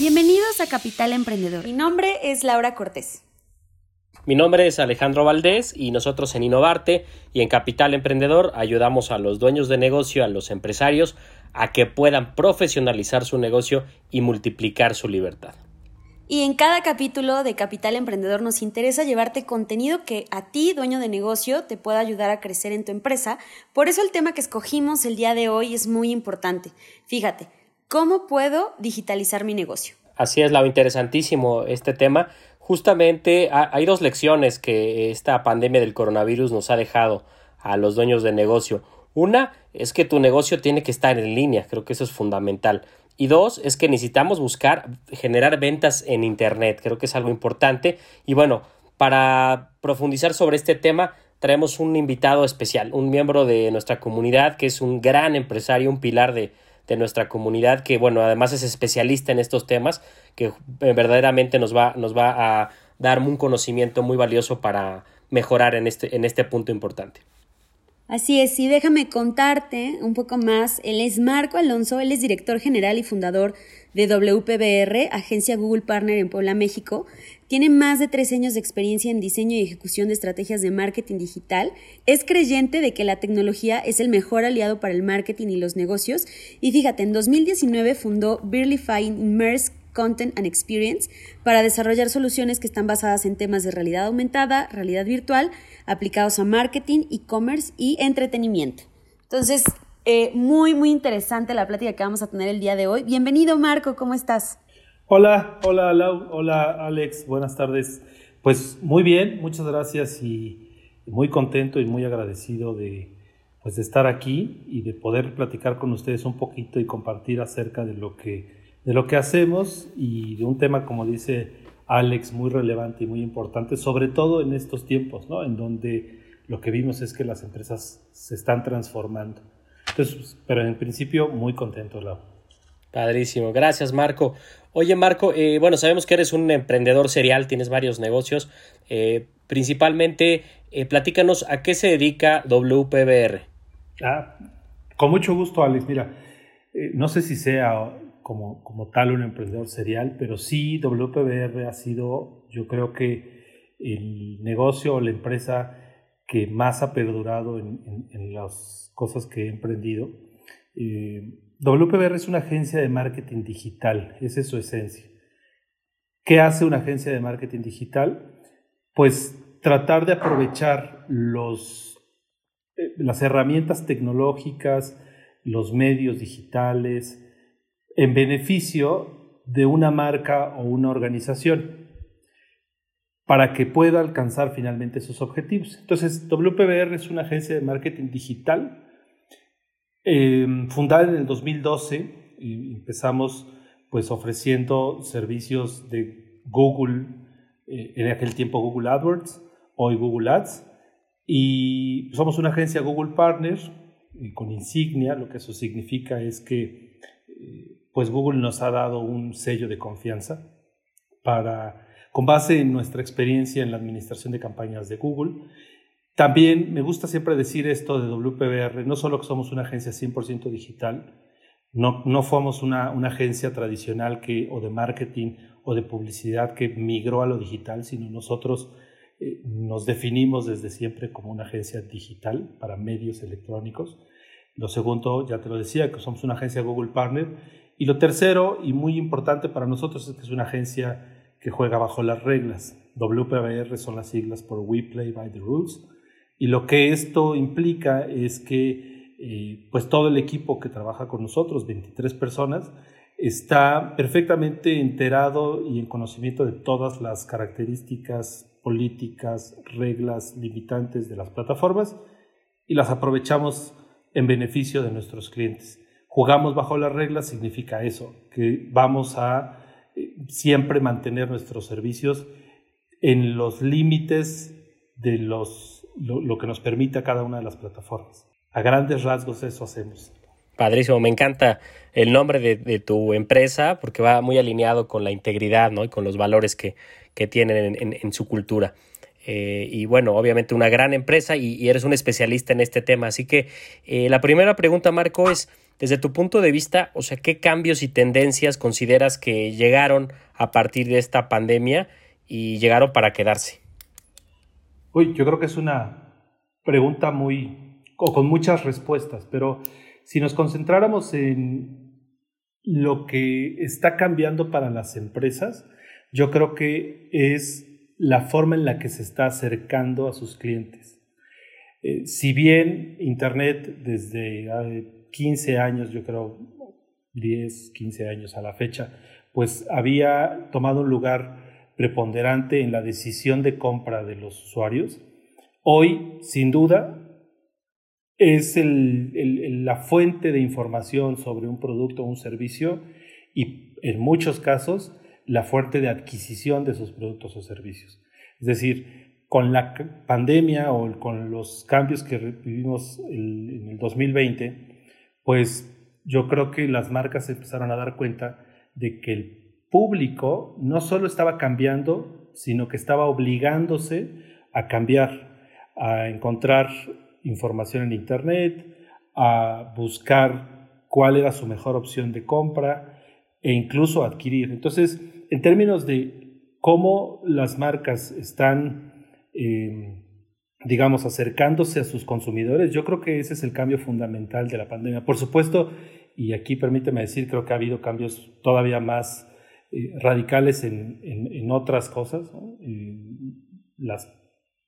Bienvenidos a Capital Emprendedor. Mi nombre es Laura Cortés. Mi nombre es Alejandro Valdés y nosotros en Innovarte y en Capital Emprendedor ayudamos a los dueños de negocio, a los empresarios, a que puedan profesionalizar su negocio y multiplicar su libertad. Y en cada capítulo de Capital Emprendedor nos interesa llevarte contenido que a ti, dueño de negocio, te pueda ayudar a crecer en tu empresa. Por eso el tema que escogimos el día de hoy es muy importante. Fíjate, ¿cómo puedo digitalizar mi negocio? Así es, lo interesantísimo este tema. Justamente hay dos lecciones que esta pandemia del coronavirus nos ha dejado a los dueños de negocio. Una es que tu negocio tiene que estar en línea, creo que eso es fundamental. Y dos es que necesitamos buscar generar ventas en Internet, creo que es algo importante. Y bueno, para profundizar sobre este tema, traemos un invitado especial, un miembro de nuestra comunidad que es un gran empresario, un pilar de, de nuestra comunidad que, bueno, además es especialista en estos temas, que eh, verdaderamente nos va, nos va a dar un conocimiento muy valioso para mejorar en este, en este punto importante. Así es, y déjame contarte un poco más. Él es Marco Alonso, él es director general y fundador de WPBR, agencia Google Partner en Puebla, México. Tiene más de tres años de experiencia en diseño y ejecución de estrategias de marketing digital. Es creyente de que la tecnología es el mejor aliado para el marketing y los negocios. Y fíjate, en 2019 fundó Birlify Immerse Content and Experience para desarrollar soluciones que están basadas en temas de realidad aumentada, realidad virtual, aplicados a marketing, e-commerce y entretenimiento. Entonces, eh, muy, muy interesante la plática que vamos a tener el día de hoy. Bienvenido, Marco, ¿cómo estás? Hola, hola, Lau, hola, Alex, buenas tardes. Pues muy bien, muchas gracias y muy contento y muy agradecido de, pues, de estar aquí y de poder platicar con ustedes un poquito y compartir acerca de lo que de lo que hacemos y de un tema, como dice Alex, muy relevante y muy importante, sobre todo en estos tiempos, ¿no? En donde lo que vimos es que las empresas se están transformando. Entonces, pues, pero en principio, muy contento, Lau. Padrísimo, gracias Marco. Oye Marco, eh, bueno, sabemos que eres un emprendedor serial, tienes varios negocios. Eh, principalmente, eh, platícanos a qué se dedica WPBR. Ah, con mucho gusto, Alex. Mira, no sé si sea como, como tal un emprendedor serial, pero sí WPBR ha sido, yo creo que el negocio o la empresa que más ha perdurado en, en, las cosas que he emprendido. Eh, WPBR es una agencia de marketing digital, esa es su esencia. ¿Qué hace una agencia de marketing digital? Pues tratar de aprovechar los, eh, las herramientas tecnológicas, los medios digitales, en beneficio de una marca o una organización para que pueda alcanzar finalmente sus objetivos. Entonces, WPBR es una agencia de marketing digital em, fundada en el 2012 y empezamos pues ofreciendo servicios de Google, eh, en aquel tiempo Google AdWords, hoy Google Ads, y somos una agencia Google Partner con insignia, lo que eso significa es que eh, pues Google nos ha dado un sello de confianza para, con base en nuestra experiencia en la administración de campañas de Google. También me gusta siempre decir esto de WPBR, no solo que somos una agencia 100% digital, no, no fuimos una, una, agencia tradicional que, o de marketing o de publicidad que migró a lo digital, sino nosotros eh, nos definimos desde siempre como una agencia digital para medios electrónicos. Lo segundo, ya te lo decía, que somos una agencia Google Partner y lo tercero, y muy importante para nosotros, es que es una agencia que juega bajo las reglas. WPBR son las siglas por We Play by the Rules. Y lo que esto implica es que eh, pues todo el equipo que trabaja con nosotros, 23 personas, está perfectamente enterado y en conocimiento de todas las características políticas, reglas limitantes de las plataformas y las aprovechamos en beneficio de nuestros clientes jugamos bajo las reglas significa eso, que vamos a eh, siempre mantener nuestros servicios en los límites de los, lo, que nos permita cada una de las plataformas. A grandes rasgos eso hacemos. Padrísimo, me encanta el nombre de, tu empresa porque va muy alineado con la integridad ¿no? y con los valores que, que tienen en, su cultura. Eh, y bueno, obviamente una gran empresa y, eres un especialista en este tema. Así que eh, la primera pregunta, Marco, es, desde tu punto de vista, o sea, ¿qué cambios y tendencias consideras que llegaron a partir de esta pandemia y llegaron para quedarse? Uy, yo creo que es una pregunta muy, o con muchas respuestas, pero si nos concentráramos en lo que está cambiando para las empresas, yo creo que es la forma en la que se está acercando a sus clientes. Eh, si bien Internet desde 15 años, yo creo 10, 15 años a la fecha, pues había tomado un lugar preponderante en la decisión de compra de los usuarios, hoy, sin duda, es la fuente de información sobre un producto o un servicio y en muchos casos la fuente de adquisición de esos productos o servicios. Es decir, con la pandemia o con los cambios que vivimos en el 2020, pues yo creo que las marcas empezaron a dar cuenta de que el público no solo estaba cambiando, sino que estaba obligándose a cambiar, a encontrar información en Internet, a buscar cuál era su mejor opción de compra e incluso adquirir. Entonces, en términos de cómo las marcas están, em, digamos, acercándose a sus consumidores, yo creo que ese es el cambio fundamental de la pandemia. Por supuesto, y aquí permíteme decir, creo que ha habido cambios todavía más eh, radicales en, otras cosas, las,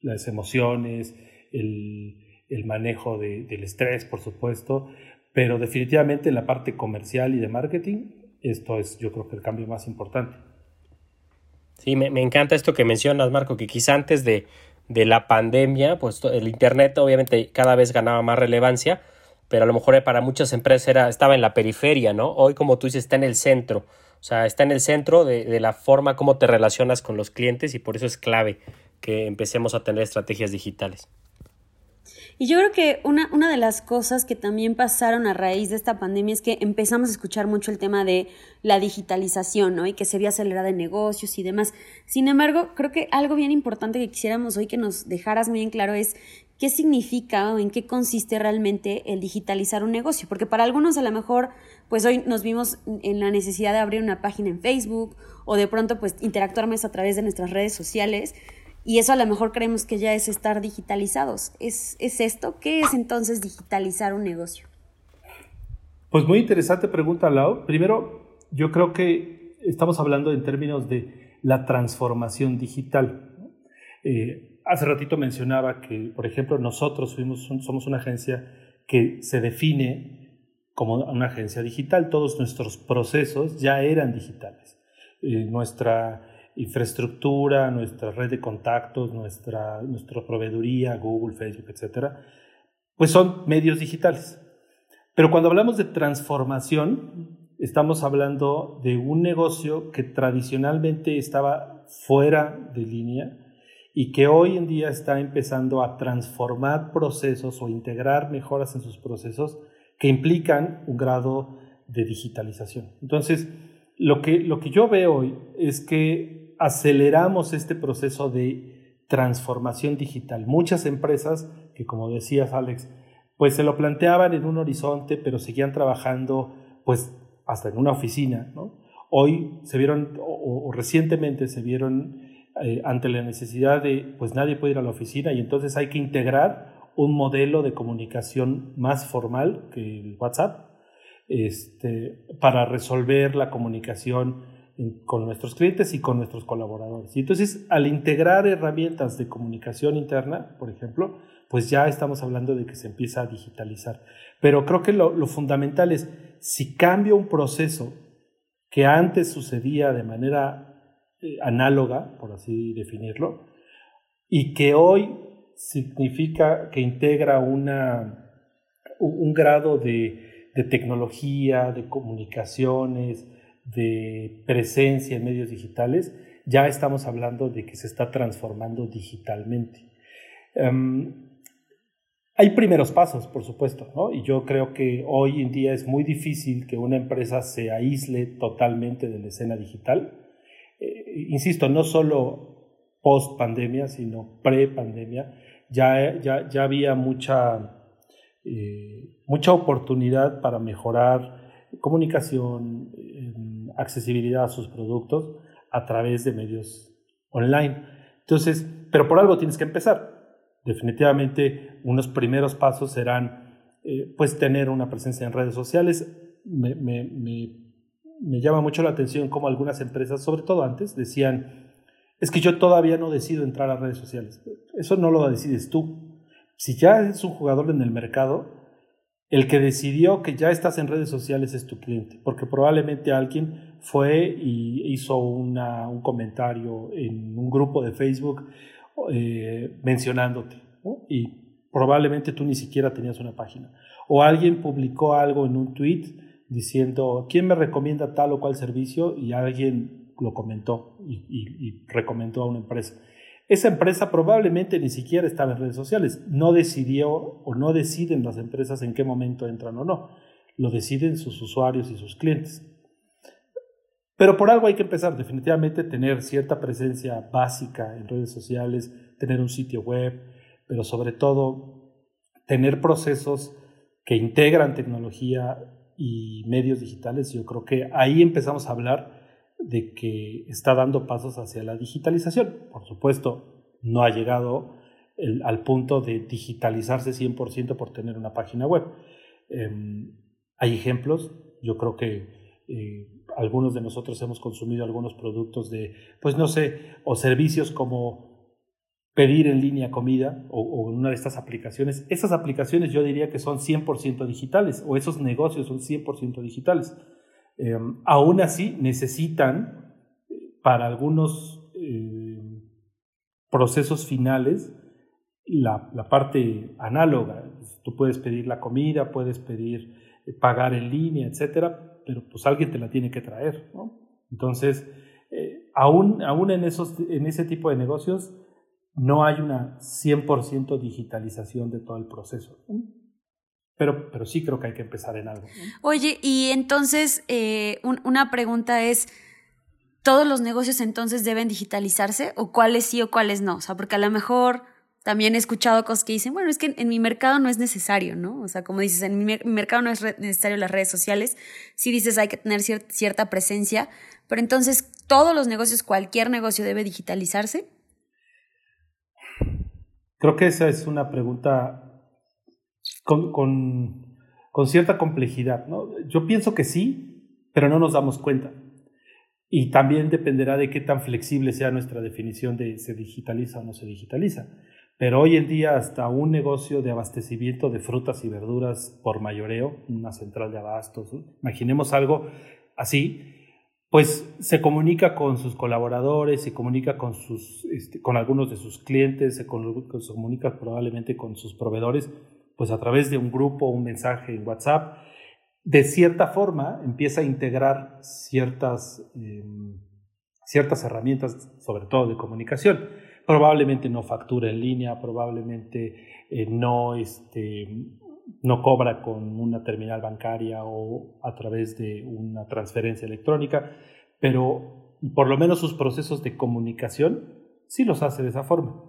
las, emociones, el, el manejo del estrés, por supuesto, pero definitivamente en la parte comercial y de marketing, esto es yo creo que el cambio más importante. Sí, me, encanta esto que mencionas, Marco, que quizá antes de, de, la pandemia, pues el Internet obviamente cada vez ganaba más relevancia, pero a lo mejor para muchas empresas era, estaba en la periferia, ¿no? Hoy, como tú dices, está en el centro, o sea, está en el centro de, de la forma como te relacionas con los clientes y por eso es clave que empecemos a tener estrategias digitales. Y yo creo que una, una de las cosas que también pasaron a raíz de esta pandemia es que empezamos a escuchar mucho el tema de la digitalización, ¿no? Y que se vio acelerada en negocios y demás. Sin embargo, creo que algo bien importante que quisiéramos hoy que nos dejaras muy en claro es qué significa o en qué consiste realmente el digitalizar un negocio. Porque para algunos a lo mejor, pues hoy nos vimos en la necesidad de abrir una página en Facebook o de pronto pues interactuar más a través de nuestras redes sociales y eso a lo mejor creemos que ya es estar digitalizados. ¿Es, ¿Es esto? ¿Qué es entonces digitalizar un negocio? Pues muy interesante pregunta, Lau. Primero, yo creo que estamos hablando en términos de la transformación digital. Eh, hace ratito mencionaba que, por ejemplo, nosotros fuimos, somos una agencia que se define como una agencia digital. Todos nuestros procesos ya eran digitales. Eh, nuestra infraestructura, nuestra red de contactos, nuestra, nuestra proveeduría, Google, Facebook, etcétera, pues son medios digitales. Pero cuando hablamos de transformación, estamos hablando de un negocio que tradicionalmente estaba fuera de línea y que hoy en día está empezando a transformar procesos o integrar mejoras en sus procesos que implican un grado de digitalización. Entonces, lo que, lo que yo veo hoy es que aceleramos este proceso de transformación digital. Muchas empresas que, como decías Alex, pues se lo planteaban en un horizonte, pero seguían trabajando pues hasta en una oficina. Hoy se vieron, o, recientemente se vieron eh, ante la necesidad de, pues nadie puede ir a la oficina y entonces hay que integrar un modelo de comunicación más formal que el WhatsApp este, para resolver la comunicación con nuestros clientes y con nuestros colaboradores. Y entonces, al integrar herramientas de comunicación interna, por ejemplo, pues ya estamos hablando de que se empieza a digitalizar. Pero creo que lo, fundamental es, si cambio un proceso que antes sucedía de manera eh, análoga, por así definirlo, y que hoy significa que integra un grado de tecnología, de comunicaciones, de presencia en medios digitales, ya estamos hablando de que se está transformando digitalmente. Em, hay primeros pasos, por supuesto, ¿no? y yo creo que hoy en día es muy difícil que una empresa se aísle totalmente de la escena digital. Eh, insisto, no solo post pandemia, sino pre pandemia, ya, ya, ya había mucha, eh, mucha oportunidad para mejorar comunicación, em, accesibilidad a sus productos a través de medios online. Entonces, pero por algo tienes que empezar. Definitivamente, unos primeros pasos serán, eh, pues, tener una presencia en redes sociales. Me, me, me, llama mucho la atención cómo algunas empresas, sobre todo antes, decían, es que yo todavía no decido entrar a redes sociales. Eso no lo decides tú. Si ya eres un jugador en el mercado, el que decidió que ya estás en redes sociales es tu cliente, porque probablemente alguien fue y hizo un comentario en un grupo de Facebook eh, mencionándote, y probablemente tú ni siquiera tenías una página. O alguien publicó algo en un tweet diciendo, ¿quién me recomienda tal o cual servicio? Y alguien lo comentó y, y recomendó a una empresa. Esa empresa probablemente ni siquiera estaba en redes sociales. No decidió o no deciden las empresas en qué momento entran o no. Lo deciden sus usuarios y sus clientes. Pero por algo hay que empezar, definitivamente tener cierta presencia básica en redes sociales, tener un sitio web, pero sobre todo tener procesos que integran tecnología y medios digitales. Yo creo que ahí empezamos a hablar de que está dando pasos hacia la digitalización. Por supuesto, no ha llegado al punto de digitalizarse 100% por tener una página web. Em, hay ejemplos, yo creo que eh, algunos de nosotros hemos consumido algunos productos de, pues no sé, o servicios como pedir en línea comida o, una de estas aplicaciones. Esas aplicaciones yo diría que son 100% digitales o esos negocios son 100% digitales. Eh, aún así necesitan para algunos eh, procesos finales la, la, parte análoga. Tú puedes pedir la comida, puedes pedir pagar en línea, etcétera, pero pues alguien te la tiene que traer, ¿no? Entonces, eh, aún, aún en, esos, en ese tipo de negocios no hay una 100% digitalización de todo el proceso. Pero, pero sí creo que hay que empezar en algo. Oye, y entonces eh, una pregunta es, ¿todos los negocios entonces deben digitalizarse o cuáles sí o cuáles no? O sea, porque a lo mejor también he escuchado cosas que dicen, bueno, es que en mi mercado no es necesario, ¿no? O sea, como dices, en mi, mercado no es necesario las redes sociales. Sí dices, hay que tener cierta presencia, pero entonces, ¿todos los negocios, cualquier negocio debe digitalizarse? Creo que esa es una pregunta con, con cierta complejidad, ¿no? Yo pienso que sí, pero no nos damos cuenta. Y también dependerá de qué tan flexible sea nuestra definición de se digitaliza o no se digitaliza. Pero hoy en día hasta un negocio de abastecimiento de frutas y verduras por mayoreo, una central de abastos, imaginemos algo así, pues se comunica con sus colaboradores, se comunica con, sus, este, con algunos de sus clientes, se, comunica probablemente con sus proveedores, pues a través de un grupo, un mensaje en WhatsApp. De cierta forma empieza a integrar ciertas, em, ciertas herramientas, sobre todo de comunicación probablemente no factura en línea, probablemente eh, no, este, no cobra con una terminal bancaria o a través de una transferencia electrónica, pero por lo menos sus procesos de comunicación sí los hace de esa forma.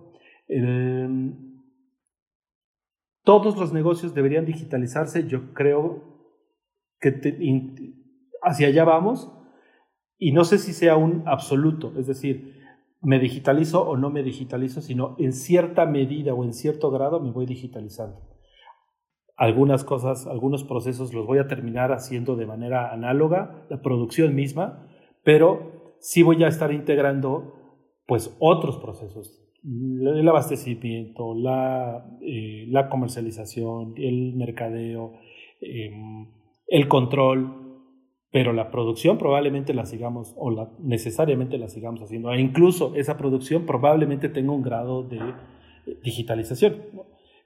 todos los negocios deberían digitalizarse, yo creo que hacia allá vamos, y no sé si sea un absoluto, es decir, me digitalizo o no me digitalizo, sino en cierta medida o en cierto grado me voy digitalizando. Algunas cosas, algunos procesos los voy a terminar haciendo de manera análoga, la producción misma, pero sí voy a estar integrando pues otros procesos, el abastecimiento, la, eh, comercialización, el mercadeo, em, el control, pero la producción probablemente la sigamos o la, necesariamente la sigamos haciendo. E incluso esa producción probablemente tenga un grado de eh, digitalización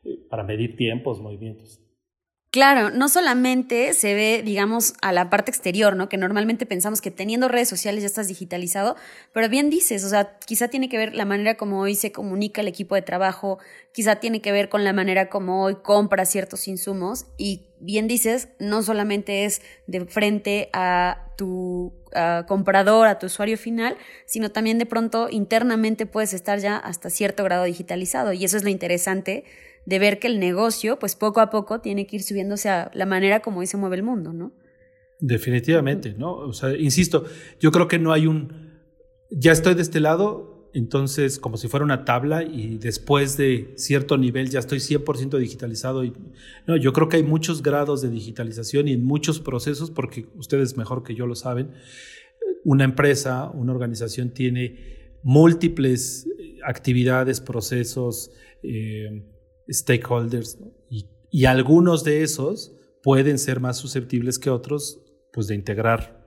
eh, para medir tiempos, movimientos. Claro, no solamente se ve, digamos, a la parte exterior, ¿no? Que normalmente pensamos que teniendo redes sociales ya estás digitalizado, pero bien dices, o sea, quizá tiene que ver la manera como hoy se comunica el equipo de trabajo, quizá tiene que ver con la manera como hoy compra ciertos insumos y bien dices, no solamente es de frente a tu comprador, a tu usuario final, sino también de pronto internamente puedes estar ya hasta cierto grado digitalizado y eso es lo interesante de ver que el negocio, pues poco a poco, tiene que ir subiéndose a la manera como hoy se mueve el mundo, ¿no? Definitivamente, ¿no? O sea, insisto, yo creo que no hay un, ya estoy de este lado, entonces como si fuera una tabla y después de cierto nivel ya estoy 100% digitalizado. Y, no, yo creo que hay muchos grados de digitalización y en muchos procesos, porque ustedes mejor que yo lo saben, una empresa, una organización tiene múltiples actividades, procesos, eh, stakeholders y, algunos de esos pueden ser más susceptibles que otros pues, de integrar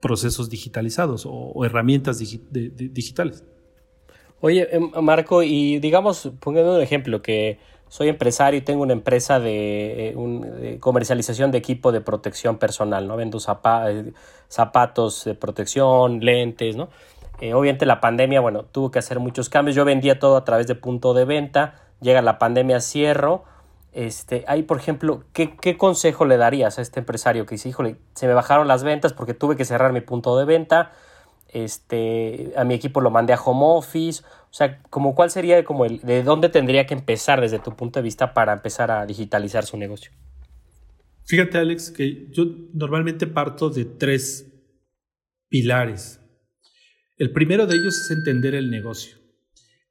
procesos digitalizados o, herramientas digitales. Oye, em, Marco, y digamos, poniendo un ejemplo, que soy empresario y tengo una empresa de, eh, comercialización de equipo de protección personal, ¿no? Vendo eh, zapatos de protección, lentes, ¿no? Eh, obviamente la pandemia, bueno, tuvo que hacer muchos cambios. Yo vendía todo a través de punto de venta llega la pandemia, cierro. Este, ahí, por ejemplo, ¿qué, ¿qué, consejo le darías a este empresario que dice, híjole, se me bajaron las ventas porque tuve que cerrar mi punto de venta, este, a mi equipo lo mandé a home office, o sea, como cuál sería como el, de dónde tendría que empezar desde tu punto de vista para empezar a digitalizar su negocio? Fíjate, Alex, que yo normalmente parto de tres pilares. El primero de ellos es entender el negocio.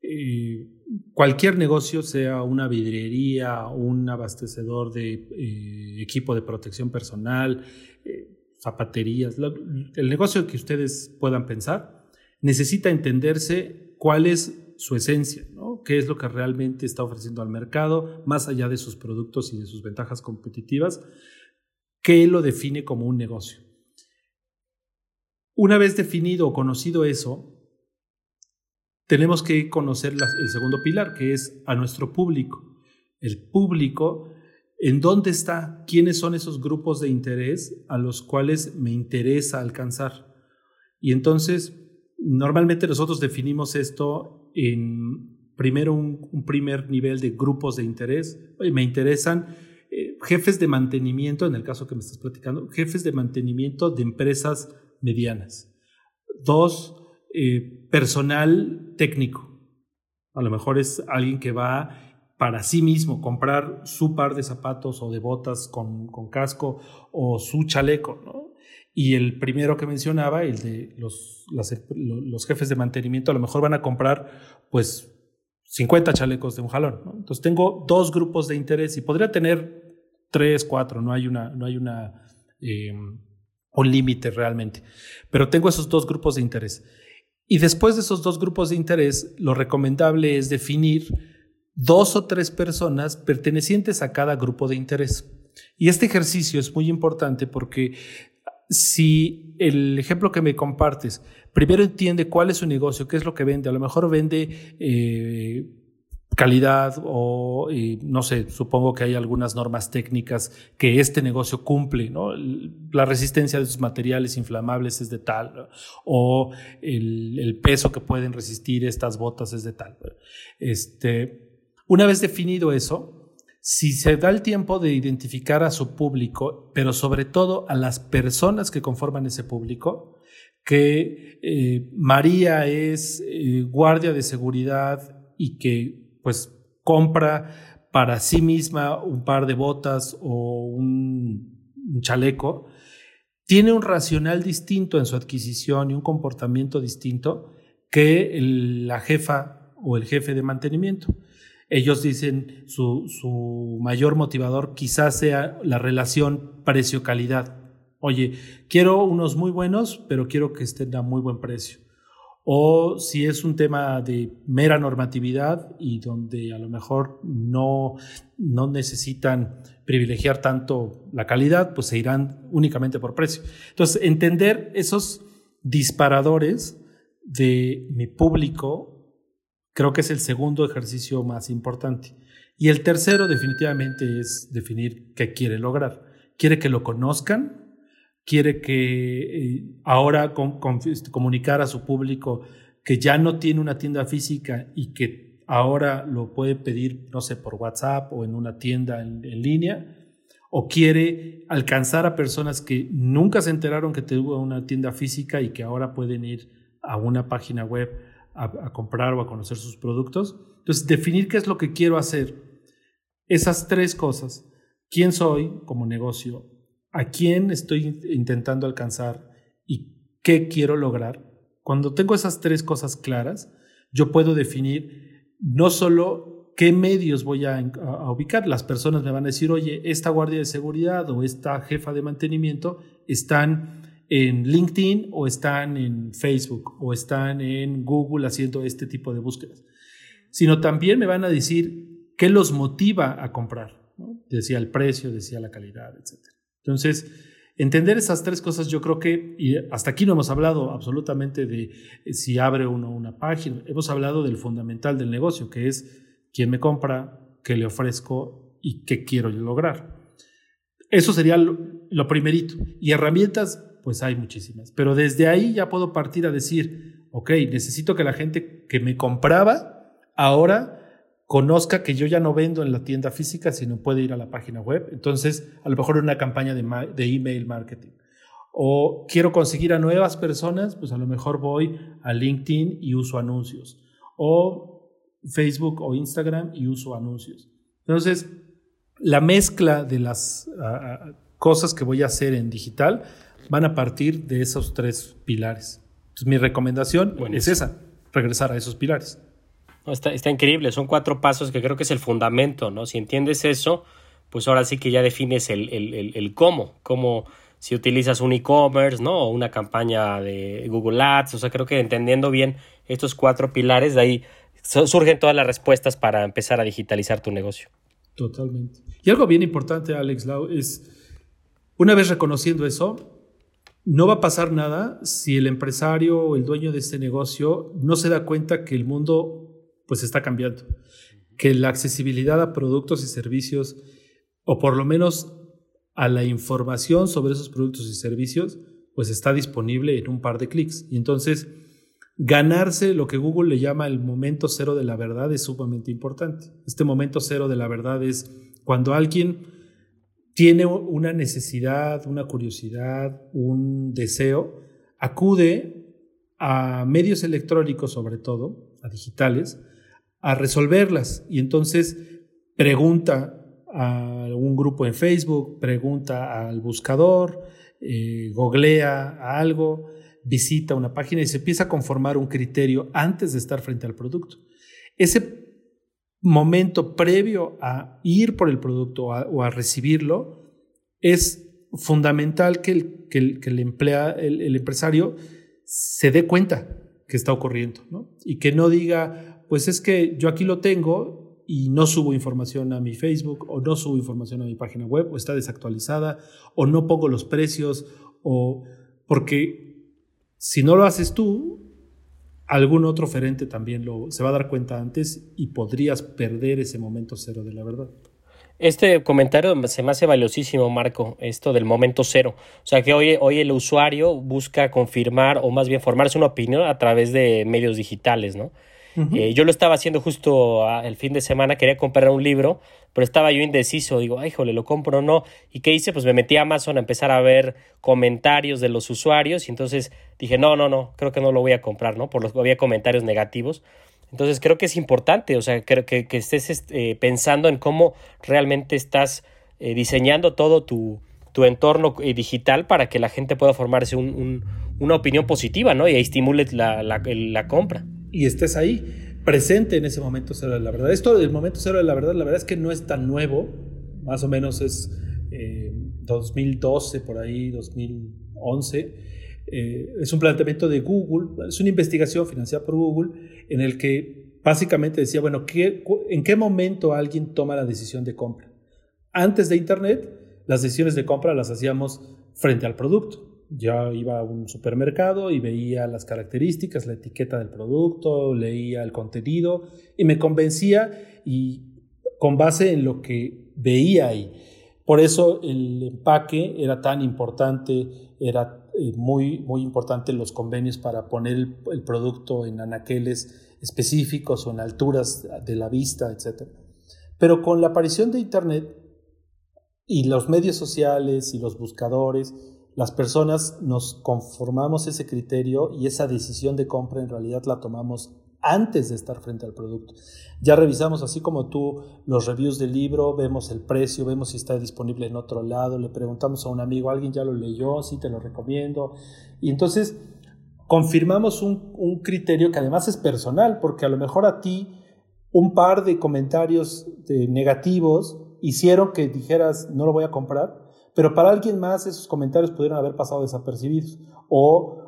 Eh, cualquier negocio, sea una vidriería, un abastecedor de eh, equipo de protección personal, eh, zapaterías, el negocio que ustedes puedan pensar, necesita entenderse cuál es su esencia, ¿no? qué es lo que realmente está ofreciendo al mercado, más allá de sus productos y de sus ventajas competitivas, qué lo define como un negocio. Una vez definido o conocido eso, tenemos que conocer el segundo pilar, que es a nuestro público. El público, ¿en dónde está? ¿Quiénes son esos grupos de interés a los cuales me interesa alcanzar? Y entonces, normalmente nosotros definimos esto en primero un, primer nivel de grupos de interés. Oye, me interesan eh, jefes de mantenimiento, en el caso que me estás platicando, jefes de mantenimiento de empresas medianas. Dos, eh, personal técnico. A lo mejor es alguien que va para sí mismo comprar su par de zapatos o de botas con, casco o su chaleco, Y el primero que mencionaba, el de los, los jefes de mantenimiento, a lo mejor van a comprar pues 50 chalecos de un jalón. Entonces tengo dos grupos de interés y podría tener tres, cuatro, no hay una, no hay una eh, un límite realmente. Pero tengo esos dos grupos de interés. Y después de esos dos grupos de interés, lo recomendable es definir dos o tres personas pertenecientes a cada grupo de interés. Y este ejercicio es muy importante porque si el ejemplo que me compartes, primero entiende cuál es su negocio, qué es lo que vende, a lo mejor vende eh, calidad o, no sé, supongo que hay algunas normas técnicas que este negocio cumple, ¿no? La resistencia de sus materiales inflamables es de tal, o el, peso que pueden resistir estas botas es de tal. Este, una vez definido eso, si se da el tiempo de identificar a su público, pero sobre todo a las personas que conforman ese público, que eh, María es eh, guardia de seguridad y que pues compra para sí misma un par de botas o un, chaleco, tiene un racional distinto en su adquisición y un comportamiento distinto que la jefa o el jefe de mantenimiento. Ellos dicen su, su mayor motivador quizás sea la relación precio-calidad. Oye, quiero unos muy buenos, pero quiero que estén a muy buen precio o si es un tema de mera normatividad y donde a lo mejor no, no necesitan privilegiar tanto la calidad, pues se irán únicamente por precio. Entonces, entender esos disparadores de mi público creo que es el segundo ejercicio más importante. Y el tercero definitivamente es definir qué quiere lograr. Quiere que lo conozcan, quiere que eh, ahora este, comunicar a su público que ya no tiene una tienda física y que ahora lo puede pedir, no sé, por WhatsApp o en una tienda en, línea, o quiere alcanzar a personas que nunca se enteraron que tuvo una tienda física y que ahora pueden ir a una página web a, comprar o a conocer sus productos. Entonces, definir qué es lo que quiero hacer. Esas tres cosas. ¿Quién soy como negocio? ¿A quién estoy intentando alcanzar? ¿Y qué quiero lograr? Cuando tengo esas tres cosas claras, yo puedo definir no solo qué medios voy a, a, ubicar. Las personas me van a decir, oye, esta guardia de seguridad o esta jefa de mantenimiento están en LinkedIn o están en Facebook o están en Google haciendo este tipo de búsquedas, sino también me van a decir qué los motiva a comprar. Decía el precio, decía la calidad, etc. Entonces, entender esas tres cosas, yo creo que, y hasta aquí no hemos hablado absolutamente de eh, si abre uno una página, hemos hablado del fundamental del negocio, que es quién me compra, qué le ofrezco y qué quiero lograr. Eso sería lo, lo primerito. Y herramientas pues hay muchísimas. Pero desde ahí ya puedo partir a decir, ok, necesito que la gente que me compraba ahora conozca que yo ya no vendo en la tienda física, sino puede ir a la página web. Entonces, a lo mejor una campaña de, de email marketing. O quiero conseguir a nuevas personas, pues a lo mejor voy a LinkedIn y uso anuncios. O Facebook o Instagram y uso anuncios. Entonces, la mezcla de las ah, cosas que voy a hacer en digital van a partir de esos tres pilares. mi recomendación es esa, regresar a esos pilares. está, está, increíble, son cuatro pasos que creo que es el fundamento, ¿no? Si entiendes eso, pues ahora sí que ya defines el, el, el, cómo, cómo si utilizas un e-commerce, ¿no? O una campaña de Google Ads, o sea, creo que entendiendo bien estos cuatro pilares, de ahí surgen todas las respuestas para empezar a digitalizar tu negocio. Totalmente. Y algo bien importante, Alex Lau, es, una vez reconociendo eso, no va a pasar nada si el empresario o el dueño de este negocio no se da cuenta que el mundo pues está cambiando, que la accesibilidad a productos y servicios o por lo menos a la información sobre esos productos y servicios pues está disponible en un par de clics y entonces ganarse lo que Google le llama el momento cero de la verdad es sumamente importante. Este momento cero de la verdad es cuando alguien tiene una necesidad, una curiosidad, un deseo, acude a medios electrónicos sobre todo, a digitales, a resolverlas y entonces pregunta a un grupo en Facebook, pregunta al buscador, eh, googlea algo, visita una página y se empieza a conformar un criterio antes de estar frente al producto. Ese momento previo a ir por el producto o a, recibirlo, es fundamental que el, que el, que el, emplea, el, empresario se dé cuenta que está ocurriendo ¿no? y que no diga, pues es que yo aquí lo tengo y no subo información a mi Facebook o no subo información a mi página web o está desactualizada o no pongo los precios o porque si no lo haces tú, algún otro oferente también lo, se va a dar cuenta antes y podrías perder ese momento cero de la verdad. Este comentario se me hace valiosísimo, Marco, esto del momento cero. O sea que hoy, hoy el usuario busca confirmar o más bien formarse una opinión a través de medios digitales, ¿no? Eh, yo lo estaba haciendo justo el fin de semana, quería comprar un libro, pero estaba yo indeciso, digo, ay, jole, lo compro o no. ¿Y qué hice? Pues me metí a Amazon a empezar a ver comentarios de los usuarios y entonces dije, no, no, no, creo que no lo voy a comprar, ¿no? Por los había comentarios negativos. Entonces creo que es importante, o sea, creo que, que estés este, pensando en cómo realmente estás eh, diseñando todo tu, tu entorno eh, digital para que la gente pueda formarse un, una opinión positiva, ¿no? Y ahí estimule la, la, la compra y estés ahí, presente en ese momento cero de la verdad. Esto del momento cero de la verdad, la verdad es que no es tan nuevo, más o menos es 2012, eh, por ahí, 2011. Eh, es un planteamiento de Google, es una investigación financiada por Google en el que básicamente decía, bueno, ¿qué, ¿en qué momento alguien toma la decisión de compra? Antes de Internet, las decisiones de compra las hacíamos frente al producto. Yo iba a un supermercado y veía las características, la etiqueta del producto, leía el contenido y me convencía y con base en lo que veía ahí. Por eso el empaque era tan importante, era eh, muy, muy importante los convenios para poner el, producto en anaqueles específicos o en alturas de la vista, etc. Pero con la aparición de Internet y los medios sociales y los buscadores, las personas nos conformamos ese criterio y esa decisión de compra en realidad la tomamos antes de estar frente al producto. Ya revisamos, así como tú, los reviews del libro, vemos el precio, vemos si está disponible en otro lado, le preguntamos a un amigo, ¿alguien ya lo leyó? Sí, te lo recomiendo. Y entonces confirmamos un, un criterio que además es personal, porque a lo mejor a ti un par de comentarios negativos hicieron que dijeras, no lo voy a comprar, pero para alguien más esos comentarios pudieron haber pasado desapercibidos. O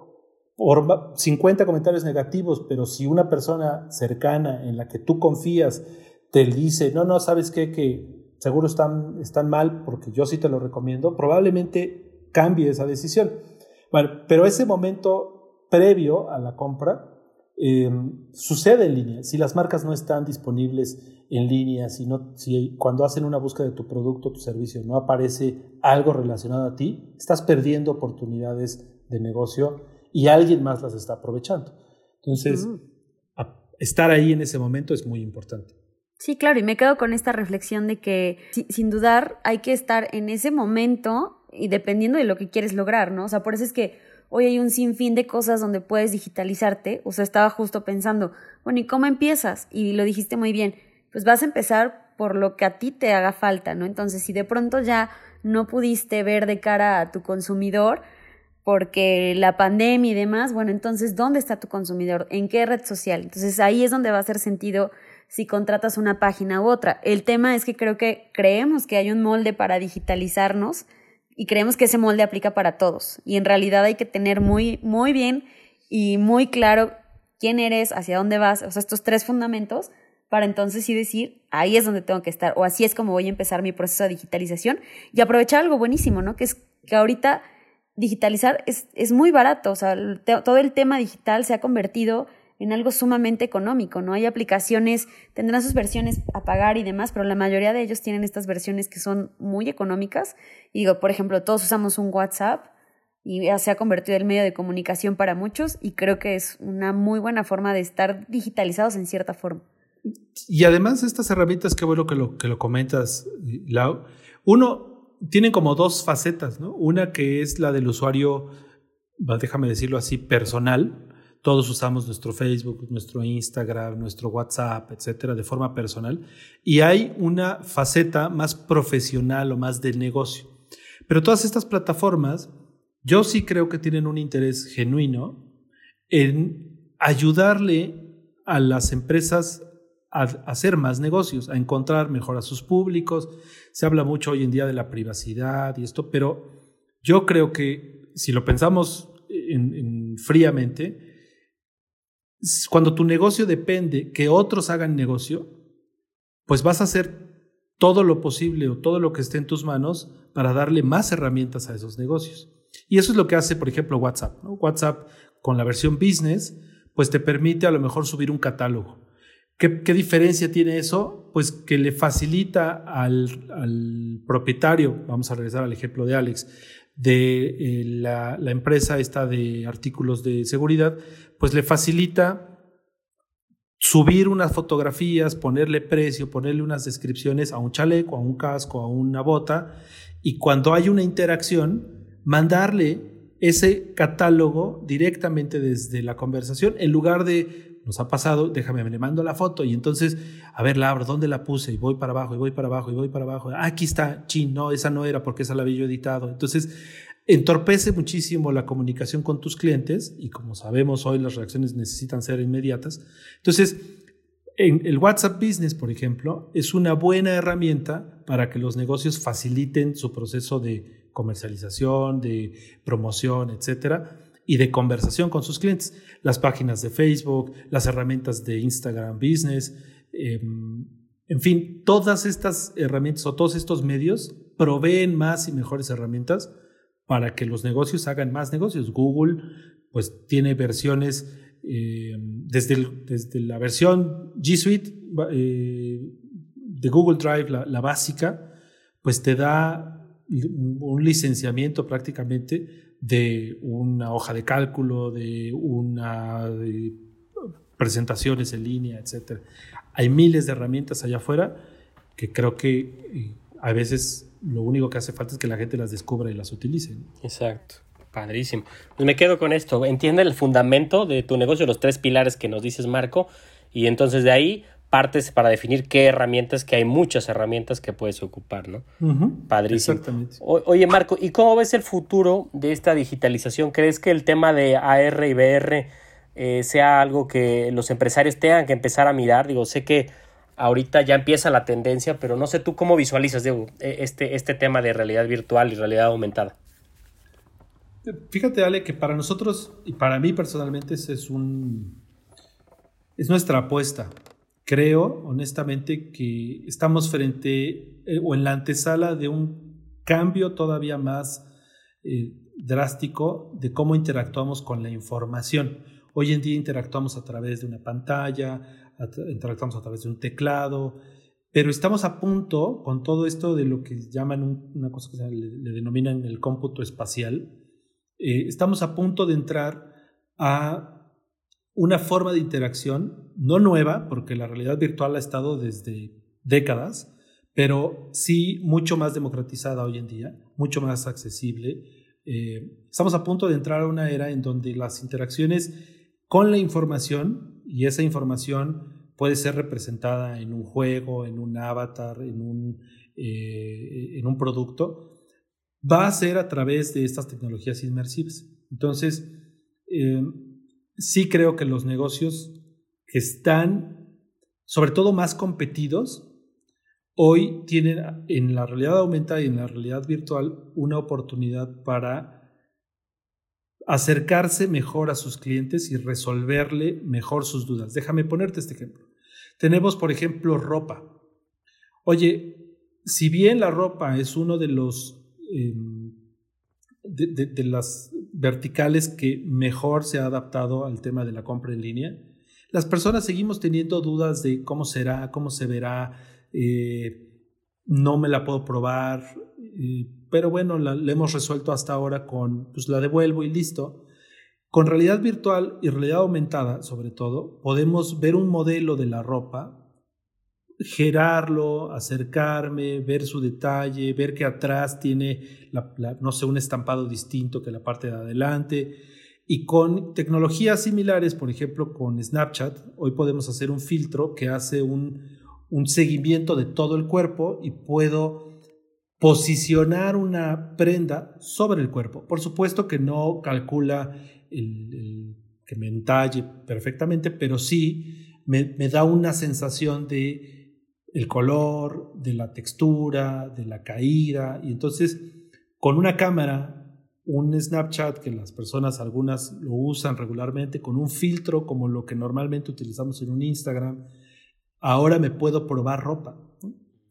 por 50 comentarios negativos, pero si una persona cercana en la que tú confías te dice, no, no, sabes qué, que seguro están, están mal porque yo sí te lo recomiendo, probablemente cambie esa decisión. Bueno, pero ese momento previo a la compra em, sucede en línea. Si las marcas no están disponibles en línea, si, no, si cuando hacen una búsqueda de tu producto, tu servicio, no aparece algo relacionado a ti, estás perdiendo oportunidades de negocio y alguien más las está aprovechando. Entonces, estar ahí en ese momento es muy importante. Sí, claro, y me quedo con esta reflexión de que sin dudar hay que estar en ese momento y dependiendo de lo que quieres lograr, ¿no? O sea, por eso es que hoy hay un sinfín de cosas donde puedes digitalizarte. O sea, estaba justo pensando, bueno, ¿y cómo empiezas? Y lo dijiste muy bien, pues vas a empezar por lo que a ti te haga falta, ¿no? Entonces, si de pronto ya no pudiste ver de cara a tu consumidor, porque la pandemia y demás, bueno, entonces, ¿dónde está tu consumidor? ¿En qué red social? Entonces ahí es donde va a hacer sentido si contratas una página u otra. El tema es que creo que creemos que hay un molde para digitalizarnos y creemos que ese molde aplica para todos. Y en realidad hay que tener muy, muy bien y muy claro quién eres, hacia dónde vas, o sea, estos tres fundamentos para entonces sí decir, ahí es donde tengo que estar, o así es como voy a empezar mi proceso de digitalización y aprovechar algo buenísimo, ¿no? Que es que ahorita digitalizar es, es muy barato, o sea, todo el tema digital se ha convertido en algo sumamente económico, ¿no? Hay aplicaciones, tendrán sus versiones a pagar y demás, pero la mayoría de ellos tienen estas versiones que son muy económicas. Digo, por ejemplo, todos usamos un WhatsApp y ya se ha convertido en medio de comunicación para muchos y creo que es una muy buena forma de estar digitalizados en cierta forma. Y además estas herramientas, qué bueno que lo, que lo comentas, Lau. Uno, tienen como dos facetas, ¿no? Una que es la del usuario, déjame decirlo así, personal. Todos usamos nuestro Facebook, nuestro Instagram, nuestro WhatsApp, etcétera, de forma personal. Y hay una faceta más profesional o más de negocio. Pero todas estas plataformas, yo sí creo que tienen un interés genuino en ayudarle a las empresas a hacer más negocios, a encontrar mejor a sus públicos. Se habla mucho hoy en día de la privacidad y esto, pero yo creo que si lo pensamos en, fríamente, cuando tu negocio depende que otros hagan negocio, pues vas a hacer todo lo posible o todo lo que esté en tus manos para darle más herramientas a esos negocios. Y eso es lo que hace, por ejemplo, WhatsApp. WhatsApp con la versión business, pues te permite a lo mejor subir un catálogo ¿Qué, diferencia tiene eso? Pues que le facilita al, propietario, vamos a regresar al ejemplo de Alex, de eh, la, empresa esta de artículos de seguridad, pues le facilita subir unas fotografías, ponerle precio, ponerle unas descripciones a un chaleco, a un casco, a una bota, y cuando hay una interacción, mandarle ese catálogo directamente desde la conversación en lugar de nos ha pasado, déjame, me le mando la foto y entonces, a ver, la abro, ¿dónde la puse? Y voy para abajo, y voy para abajo, y voy para abajo. Ah, aquí está, chin, no, esa no era porque esa la había yo editado. Entonces, entorpece muchísimo la comunicación con tus clientes y como sabemos hoy las reacciones necesitan ser inmediatas. Entonces, en el WhatsApp Business, por ejemplo, es una buena herramienta para que los negocios faciliten su proceso de comercialización, de promoción, etcétera y de conversación con sus clientes. Las páginas de Facebook, las herramientas de Instagram Business, em, en fin, todas estas herramientas o todos estos medios proveen más y mejores herramientas para que los negocios hagan más negocios. Google pues tiene versiones em, desde, desde la versión G Suite eh, de Google Drive, la, básica, pues te da un licenciamiento prácticamente de una hoja de cálculo, de una presentaciones en línea, etc. Hay miles de herramientas allá afuera que creo que eh, a veces lo único que hace falta es que la gente las descubra y las utilice. Exacto. Padrísimo. Pues me quedo con esto. Entiende el fundamento de tu negocio, los tres pilares que nos dices, Marco, y entonces de ahí partes para definir qué herramientas, que hay muchas herramientas que puedes ocupar, ¿no? Padrísimo. Exactamente. oye, Marco, ¿y cómo ves el futuro de esta digitalización? ¿Crees que el tema de AR y VR eh, sea algo que los empresarios tengan que empezar a mirar? Digo, sé que ahorita ya empieza la tendencia, pero no sé tú cómo visualizas, Diego, e, este, este tema de realidad virtual y realidad aumentada. Fíjate, Ale, que para nosotros y para mí personalmente es un es nuestra apuesta. Creo, honestamente, que estamos frente eh, o en la antesala de un cambio todavía más eh, drástico de cómo interactuamos con la información. Hoy en día interactuamos a través de una pantalla, interactuamos a través de un teclado, pero estamos a punto con todo esto de lo que llaman una cosa que le denominan el cómputo espacial, eh, estamos a punto de entrar a una forma de interacción no nueva, porque la realidad virtual ha estado desde décadas, pero sí mucho más democratizada hoy en día, mucho más accesible. Eh, estamos a punto de entrar a una era en donde las interacciones con la información y esa información puede ser representada en un juego, en un avatar, en un, eh, en un producto, va a ser a través de estas tecnologías inmersivas. Entonces, eh, sí creo que los negocios que están, sobre todo más competidos, hoy tienen en la realidad aumentada y en la realidad virtual una oportunidad para acercarse mejor a sus clientes y resolverle mejor sus dudas. Déjame ponerte este ejemplo. Tenemos, por ejemplo, ropa. Oye, si bien la ropa es uno de los Em, de, las verticales que mejor se ha adaptado al tema de la compra en línea. Las personas seguimos teniendo dudas de cómo será, cómo se verá, eh, no me la puedo probar, pero bueno, la, hemos resuelto hasta ahora con, pues la devuelvo y listo. Con realidad virtual y realidad aumentada, sobre todo, podemos ver un modelo de la ropa gerarlo, acercarme, ver su detalle, ver que atrás tiene, no sé, un estampado distinto que la parte de adelante. Y con tecnologías similares, por ejemplo, con Snapchat, hoy podemos hacer un filtro que hace un, seguimiento de todo el cuerpo y puedo posicionar una prenda sobre el cuerpo. Por supuesto que no calcula que me entalle perfectamente, pero sí me da una sensación de el color, de la textura, de la caída. Y entonces, con una cámara, un Snapchat que las personas, algunas lo usan regularmente, con un filtro como lo que normalmente utilizamos en un Instagram, ahora me puedo probar ropa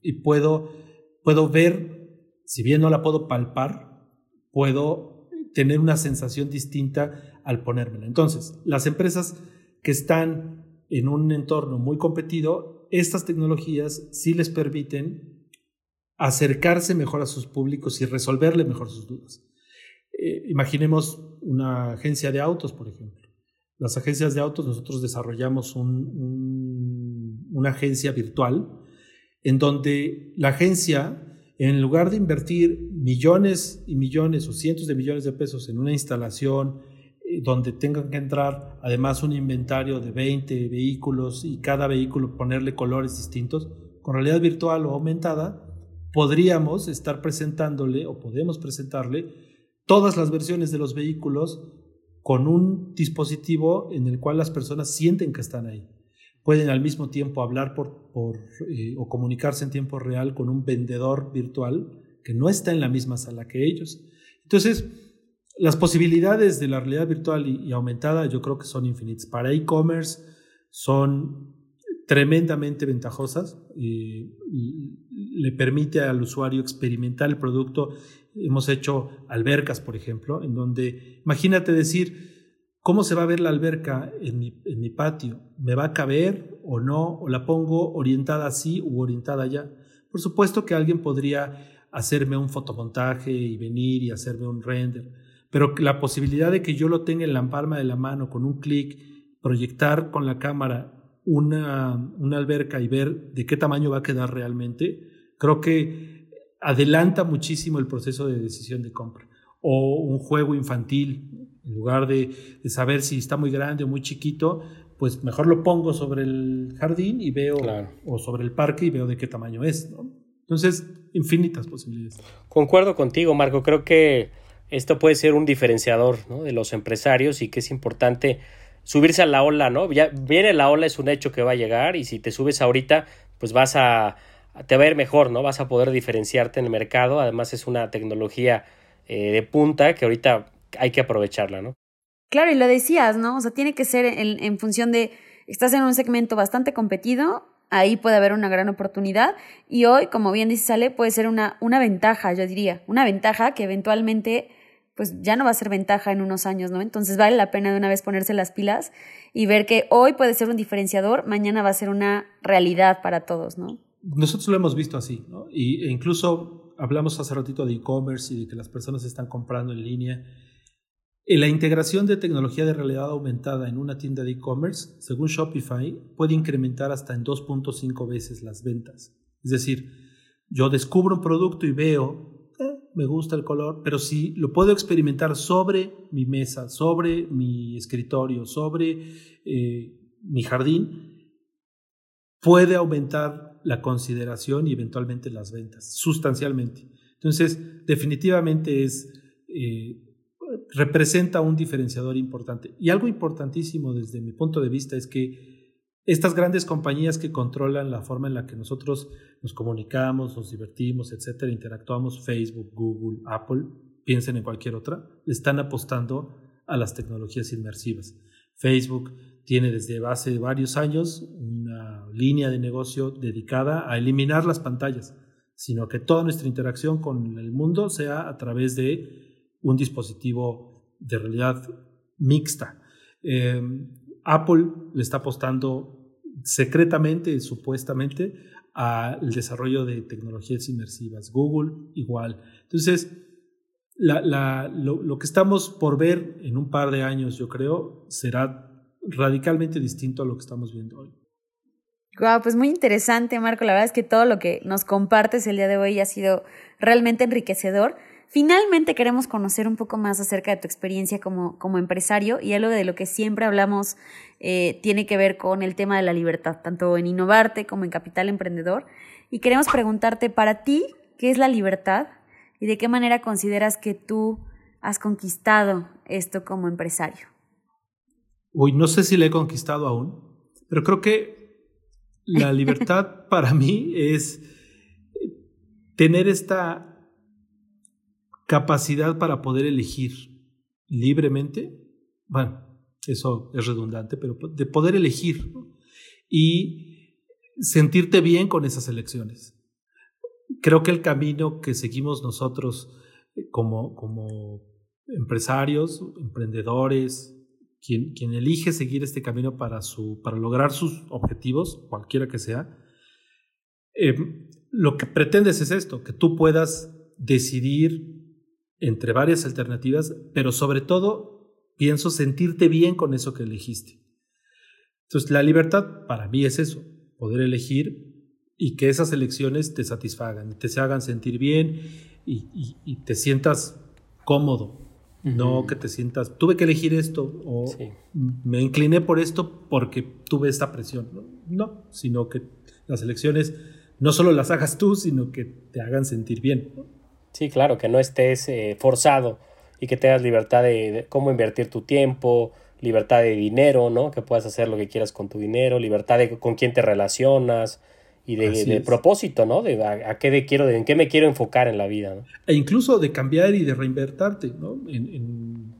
y puedo, puedo ver, si bien no la puedo palpar, puedo tener una sensación distinta al ponérmela. Entonces, las empresas que están en un entorno muy competido estas tecnologías sí les permiten acercarse mejor a sus públicos y resolverle mejor sus dudas. Eh, imaginemos una agencia de autos, por ejemplo. Las agencias de autos, nosotros desarrollamos una agencia virtual en donde la agencia, en lugar de invertir millones y millones o cientos de millones de pesos en una instalación, donde tengan que entrar además un inventario de 20 vehículos y cada vehículo ponerle colores distintos, con realidad virtual o aumentada, podríamos estar presentándole o podemos presentarle todas las versiones de los vehículos con un dispositivo en el cual las personas sienten que están ahí. Pueden al mismo tiempo hablar por, eh, o comunicarse en tiempo real con un vendedor virtual que no está en la misma sala que ellos. Entonces, las posibilidades de la realidad virtual y, aumentada yo creo que son infinitas. Para e-commerce son tremendamente ventajosas y, le permite al usuario experimentar el producto. Hemos hecho albercas, por ejemplo, en donde imagínate decir, ¿cómo se va a ver la alberca en mi, en mi patio? ¿Me va a caber o no, o la pongo orientada así u orientada allá. Por supuesto que alguien podría hacerme un fotomontaje y venir y hacerme un render, pero la posibilidad de que yo lo tenga en la palma de la mano con un clic, proyectar con la cámara una, una alberca y ver de qué tamaño va a quedar realmente, creo que adelanta muchísimo el proceso de decisión de compra. O un juego infantil, en lugar de, de saber si está muy grande o muy chiquito, pues mejor lo pongo sobre el jardín y veo, o sobre el parque y veo de qué tamaño es. ¿no? Entonces, infinitas posibilidades. Concuerdo contigo, Marco. Creo que esto puede ser un diferenciador ¿no? de los empresarios y que es importante subirse a la ola, ¿no? Ya viene la ola, es un hecho que va a llegar y si te subes ahorita, pues vas a, te va a ir mejor, ¿no? Vas a poder diferenciarte en el mercado. Además es una tecnología eh, de punta que ahorita hay que aprovecharla, ¿no? Claro, y lo decías, ¿no? O sea, tiene que ser en, en función de, estás en un segmento bastante competido, ahí puede haber una gran oportunidad y hoy, como bien dice Sale, puede ser una, una ventaja, yo diría, una ventaja que eventualmente pues ya no va a ser ventaja en unos años, ¿no? Entonces vale la pena de una vez ponerse las pilas y ver que hoy puede ser un diferenciador, mañana va a ser una realidad para todos, ¿no? Nosotros lo hemos visto así, ¿no? Y, e incluso hablamos hace ratito de e-commerce y de que las personas están comprando en línea. En la integración de tecnología de realidad aumentada en una tienda de e-commerce, según Shopify, puede incrementar hasta en 2.5 veces las ventas. Es decir, yo descubro un producto y veo, eh, me gusta el color, pero si lo puedo experimentar sobre mi mesa, sobre mi escritorio, sobre eh, mi jardín, puede aumentar la consideración y eventualmente las ventas, sustancialmente. Entonces, definitivamente es... Eh, representa un diferenciador importante. Y algo importantísimo desde mi punto de vista es que estas grandes compañías que controlan la forma en la que nosotros nos comunicamos, nos divertimos, etcétera, interactuamos, Facebook, Google, Apple, piensen en cualquier otra, están apostando a las tecnologías inmersivas. Facebook tiene desde hace varios años una línea de negocio dedicada a eliminar las pantallas, sino que toda nuestra interacción con el mundo sea a través de un dispositivo de realidad mixta. Em, Apple le está apostando secretamente, supuestamente, al desarrollo de tecnologías inmersivas. Google igual. Entonces, lo, que estamos por ver en un par de años, yo creo, será radicalmente distinto a lo que estamos viendo hoy. Wow, pues muy interesante, Marco. La verdad es que todo lo que nos compartes el día de hoy ha sido realmente enriquecedor. Finalmente queremos conocer un poco más acerca de tu experiencia como, como empresario y algo de lo que siempre hablamos eh, tiene que ver con el tema de la libertad, tanto en innovarte como en capital emprendedor. Y queremos preguntarte para ti, ¿qué es la libertad y de qué manera consideras que tú has conquistado esto como empresario? Uy, no sé si la he conquistado aún, pero creo que la libertad para mí es tener esta capacidad para poder elegir libremente, bueno, eso es redundante, pero de poder elegir y sentirte bien con esas elecciones. Creo que el camino que seguimos nosotros eh, como, como empresarios, emprendedores, quien, quien elige seguir este camino para, su, para lograr sus objetivos, cualquiera que sea, eh, lo que pretendes es esto, que tú puedas decidir entre varias alternativas, pero sobre todo pienso sentirte bien con eso que elegiste. Entonces, la libertad para mí es eso, poder elegir y que esas elecciones te satisfagan, te hagan sentir bien y, te sientas cómodo, no que te sientas, tuve que elegir esto o me incliné por esto porque tuve esta presión. ¿no? no, sino que las elecciones no solo las hagas tú, sino que te hagan sentir bien. Sí, claro, que no estés eh, forzado y que tengas libertad de, cómo invertir tu tiempo, libertad de dinero, ¿no? Que puedas hacer lo que quieras con tu dinero, libertad de con quién te relacionas y de, propósito, ¿no? De a, qué de quiero, de, en qué me quiero enfocar en la vida, ¿no? E incluso de cambiar y de reinvertarte, ¿no? En,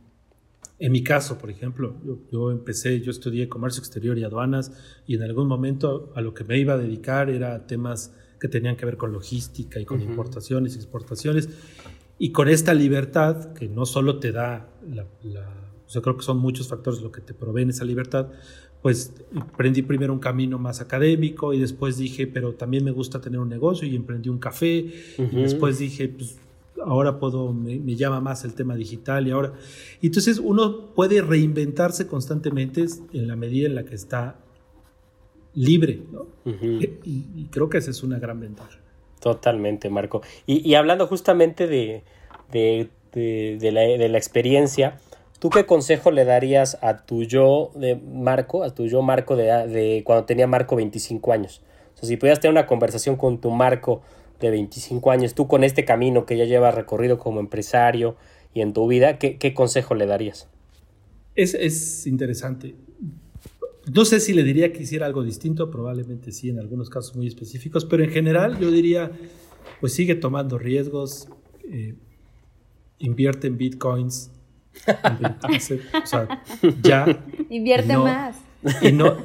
en, mi caso, por ejemplo, yo, yo, empecé, yo estudié comercio exterior y aduanas y en algún momento a lo que me iba a dedicar era temas que tenían que ver con logística y con importaciones y exportaciones. Y con esta libertad que no solo te da o sea, creo que son muchos factores lo que te proveen esa libertad, pues emprendí primero un camino más académico y después dije, pero también me gusta tener un negocio y emprendí un café y después dije, pues ahora puedo, me, llama más el tema digital y ahora... entonces uno puede reinventarse constantemente en la medida en la que está libre, ¿no? y, creo que esa es una gran ventaja. Totalmente, Marco. Y, hablando justamente de, de, de, la, de la experiencia, ¿Tú qué consejo le darías a tu yo de Marco, a tu yo Marco de, de, cuando tenía Marco 25 años? O sea, si pudieras tener una conversación con tu Marco de 25 años, tú con este camino que ya llevas recorrido como empresario y en tu vida, ¿qué, consejo le darías? Es, es, interesante. No sé si le diría que hiciera algo distinto, probablemente sí, en algunos casos muy específicos, pero en general yo diría, pues sigue tomando riesgos, eh, invierte en bitcoins, o sea, ya. Invierte más. Y no,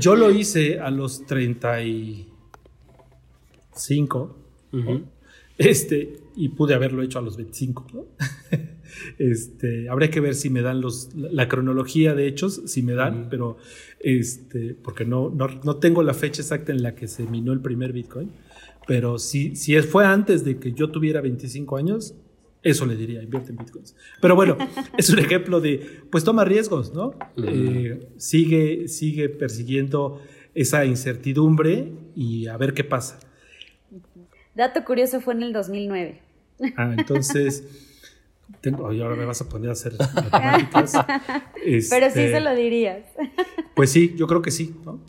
yo lo hice a los 35 este, y pude haberlo hecho a los 25. Este, habría que ver si me dan los, la, cronología de hechos, si me dan, pero este, porque no, no, tengo la fecha exacta en la que se minó el primer Bitcoin, pero si, si fue antes de que yo tuviera 25 años, eso le diría, invierte en bitcoins. Pero bueno, es un ejemplo de, pues toma riesgos, ¿no? Eh, sigue, sigue persiguiendo esa incertidumbre y a ver qué pasa. Dato curioso fue en el 2009. Ah, entonces, tengo, y ahora me vas a poner a hacer matemáticas. Pero sí se lo dirías. Pues sí, yo creo que sí, ¿no?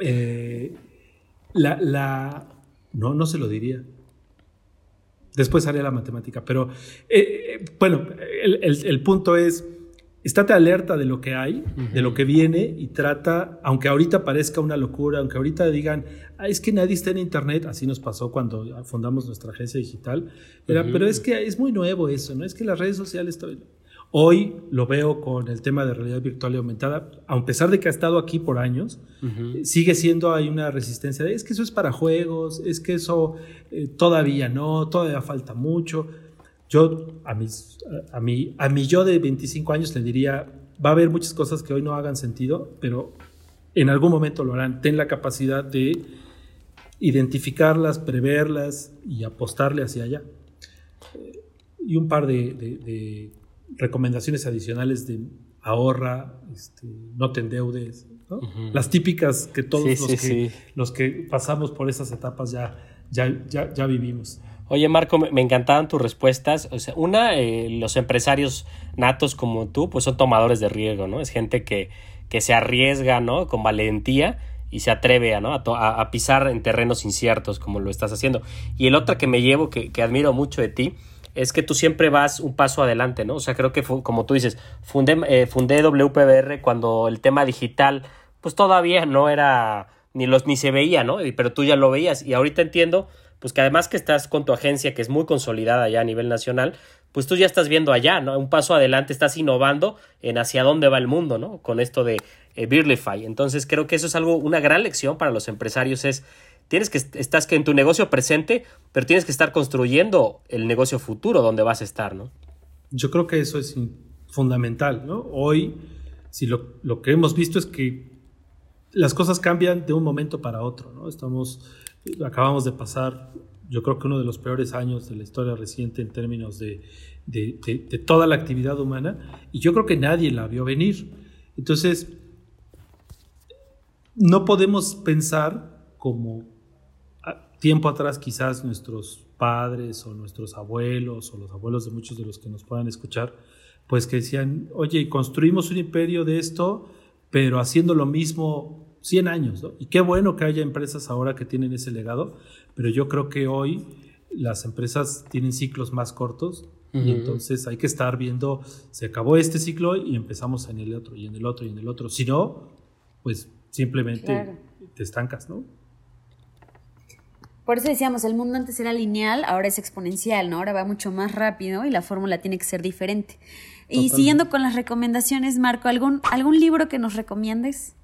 Eh, la, la, no, no se lo diría. Después haré la matemática, pero eh, bueno, el, punto es, estate alerta de lo que hay, de lo que viene y trata, aunque ahorita parezca una locura, aunque ahorita digan, ah, es que nadie está en Internet, así nos pasó cuando fundamos nuestra agencia digital, pero es que es muy nuevo eso, ¿no? Es que las redes sociales... Hoy lo veo con el tema de realidad virtual y aumentada, a pesar de que ha estado aquí por años, sigue siendo hay una resistencia de es que eso es para juegos, es que eso eh, todavía no, todavía falta mucho. Yo a, mis, a, mí, a yo de 25 años le diría, va a haber muchas cosas que hoy no hagan sentido, pero en algún momento lo harán. Ten la capacidad de identificarlas, preverlas y apostarle hacia allá. y un par de recomendaciones adicionales de ahorra, este, no te endeudes, las típicas que todos los, que, los, que, pasamos por esas etapas ya, ya, ya, vivimos. Oye, Marco, me encantaban tus respuestas. O sea, una, eh, los empresarios natos como tú, pues son tomadores de riesgo, ¿no? Es gente que, que se arriesga, ¿no? Con valentía y se atreve a, ¿no? a, a, pisar en terrenos inciertos como lo estás haciendo. Y el otro que me llevo, que, que admiro mucho de ti, es que tú siempre vas un paso adelante, ¿no? O sea, creo que como tú dices, fundé, eh, fundé WPBR cuando el tema digital, pues todavía no era, ni, los, ni se veía, ¿no? Pero tú ya lo veías y ahorita entiendo, pues que además que estás con tu agencia, que es muy consolidada ya a nivel nacional, pues tú ya estás viendo allá, ¿no? Un paso adelante, estás innovando en hacia dónde va el mundo, ¿no? Con esto de eh, Entonces creo que eso es algo, una gran lección para los empresarios, es tienes que estás en tu negocio presente, pero tienes que estar construyendo el negocio futuro donde vas a estar, ¿no? Yo creo que eso es fundamental, ¿no? Hoy, si lo, lo que hemos visto es que las cosas cambian de un momento para otro, ¿no? Estamos, acabamos de pasar, yo creo que uno de los peores años de la historia reciente en términos de, de, toda la actividad humana, y yo creo que nadie la vio venir. Entonces, no podemos pensar como tiempo atrás quizás nuestros padres o nuestros abuelos o los abuelos de muchos de los que nos puedan escuchar, pues que decían, oye, construimos un imperio de esto, pero haciendo lo mismo 100 años, ¿no? Y qué bueno que haya empresas ahora que tienen ese legado, pero yo creo que hoy las empresas tienen ciclos más cortos y entonces hay que estar viendo, se acabó este ciclo y empezamos en el otro y en el otro y en el otro. Si no, pues simplemente te estancas, ¿no? Por eso decíamos, el mundo antes era lineal, ahora es exponencial, ¿no? Ahora va mucho más rápido y la fórmula tiene que ser diferente. Y siguiendo con las recomendaciones, Marco, ¿algún, ¿algún libro que nos recomiendes?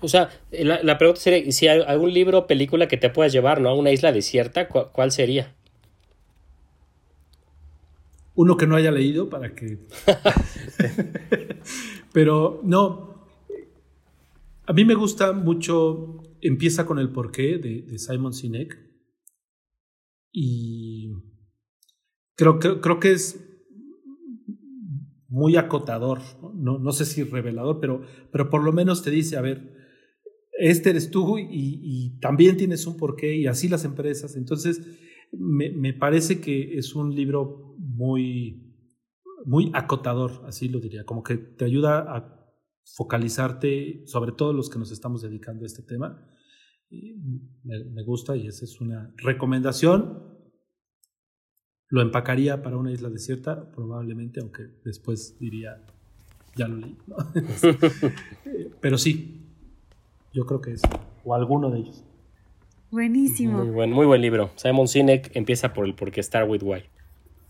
O sea, la, pregunta sería, si hay algún libro o película que te puedas llevar, ¿no? A una isla desierta, ¿cuál, sería? uno que no haya leído para que... Pero no, a mí me gusta mucho, empieza con el porqué de, de Simon Sinek y creo, creo, creo que es muy acotador, no, no sé si revelador, pero, pero por lo menos te dice, a ver, este eres tú y, y también tienes un porqué y así las empresas. Entonces, me, me, parece que es un libro muy, muy acotador, así lo diría, como que te ayuda a focalizarte, sobre todo los que nos estamos dedicando a este tema. Me, me gusta y esa es una recomendación lo empacaría para una isla desierta, probablemente, aunque después diría, ya lo leí. ¿no? Pero sí, yo creo que es, o alguno de ellos. Buenísimo. Muy buen, muy buen libro. Simon Sinek empieza por el porque Start with Why.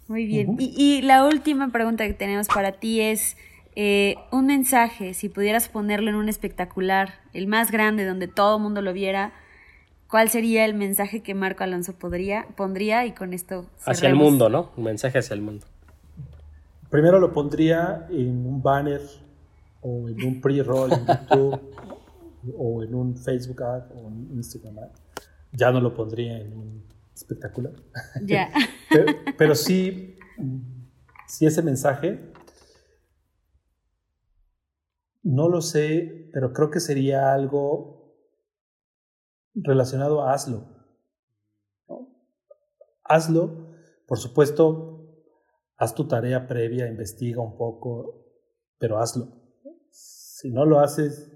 Muy bien. Uh -huh. y, y, la última pregunta que tenemos para ti es eh, un mensaje, si pudieras ponerlo en un espectacular, el más grande, donde todo el mundo lo viera, ¿cuál sería el mensaje que Marco Alonso podría, pondría? Y con esto... Cerremos. Hacia el mundo, ¿no? Un mensaje hacia el mundo. Primero lo pondría en un banner o en un pre-roll en YouTube o en un Facebook ad o en Instagram ad. Ya no lo pondría en un espectacular. Ya. Yeah. pero, pero sí, sí ese mensaje, no lo sé, pero creo que sería algo relacionado a hazlo. ¿no? Hazlo, por supuesto, haz tu tarea previa, investiga un poco, pero hazlo. Si no lo haces,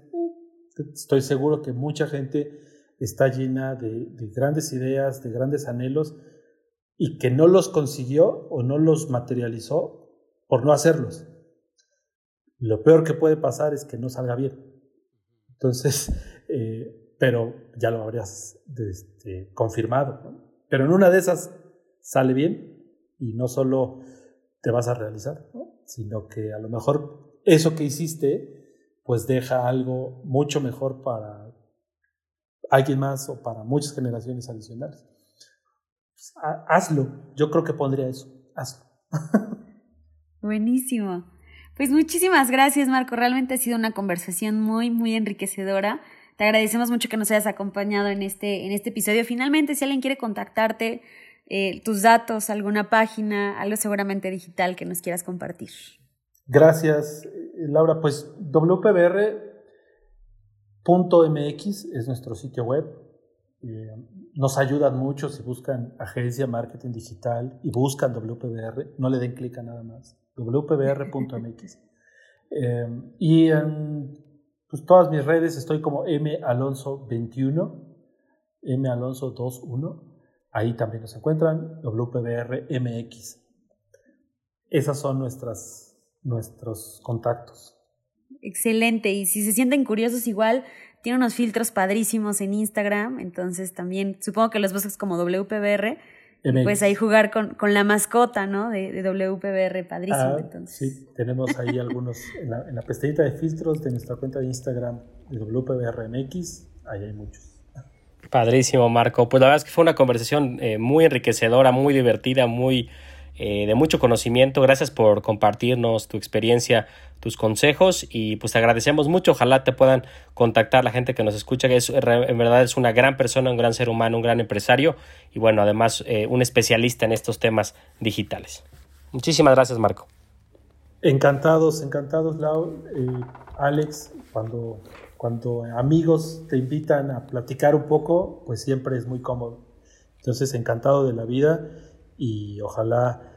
estoy seguro que mucha gente está llena de, de, grandes ideas, de grandes anhelos, y que no los consiguió o no los materializó por no hacerlos. Lo peor que puede pasar es que no salga bien. Entonces, eh, pero ya lo habrías este, confirmado. Pero en una de esas sale bien y no solo te vas a realizar, ¿no? sino que a lo mejor eso que hiciste pues deja algo mucho mejor para alguien más o para muchas generaciones adicionales. Pues, hazlo, yo creo que pondría eso, hazlo. Buenísimo. Pues muchísimas gracias, Marco. Realmente ha sido una conversación muy, muy enriquecedora. Te agradecemos mucho que nos hayas acompañado en este, en este episodio. Finalmente, si alguien quiere contactarte, eh, tus datos, alguna página, algo seguramente digital que nos quieras compartir. Gracias, Laura. Pues wpbr.mx es nuestro sitio web. Eh, nos ayudan mucho si buscan agencia marketing digital y buscan WPBR. No le den clic a nada más. wpbr.mx. eh, y en pues, todas mis redes estoy como malonso21, malonso21. Ahí también nos encuentran WPBRMX. Esas son nuestras nuestros contactos. Excelente. Y si se sienten curiosos, igual tiene unos filtros padrísimos en Instagram. Entonces también supongo que los buscas como WPBR. MX. Pues ahí jugar con, con la mascota, ¿no? De, de WPBR, padrísimo. Ah, entonces. Sí, tenemos ahí algunos en la, en la pestañita de filtros de nuestra cuenta de Instagram de WPBRMX. Ahí hay muchos. Padrísimo, Marco. Pues la verdad es que fue una conversación eh, muy enriquecedora, muy divertida, muy eh, de mucho conocimiento. Gracias por compartirnos tu experiencia, tus consejos y pues te agradecemos mucho. Ojalá te puedan contactar la gente que nos escucha, que es, en verdad es una gran persona, un gran ser humano, un gran empresario y bueno, además eh, un especialista en estos temas digitales. Muchísimas gracias, Marco. Encantados, encantados, Lau. Eh, Alex, cuando, cuando amigos te invitan a platicar un poco, pues siempre es muy cómodo. Entonces, encantado de la vida y ojalá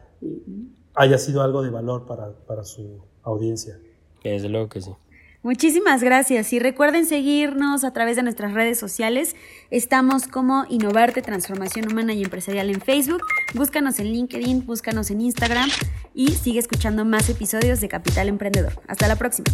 haya sido algo de valor para, para su audiencia. Desde luego que sí. Muchísimas gracias y recuerden seguirnos a través de nuestras redes sociales. Estamos como Innovarte, Transformación Humana y Empresarial en Facebook. Búscanos en LinkedIn, búscanos en Instagram y sigue escuchando más episodios de Capital Emprendedor. Hasta la próxima.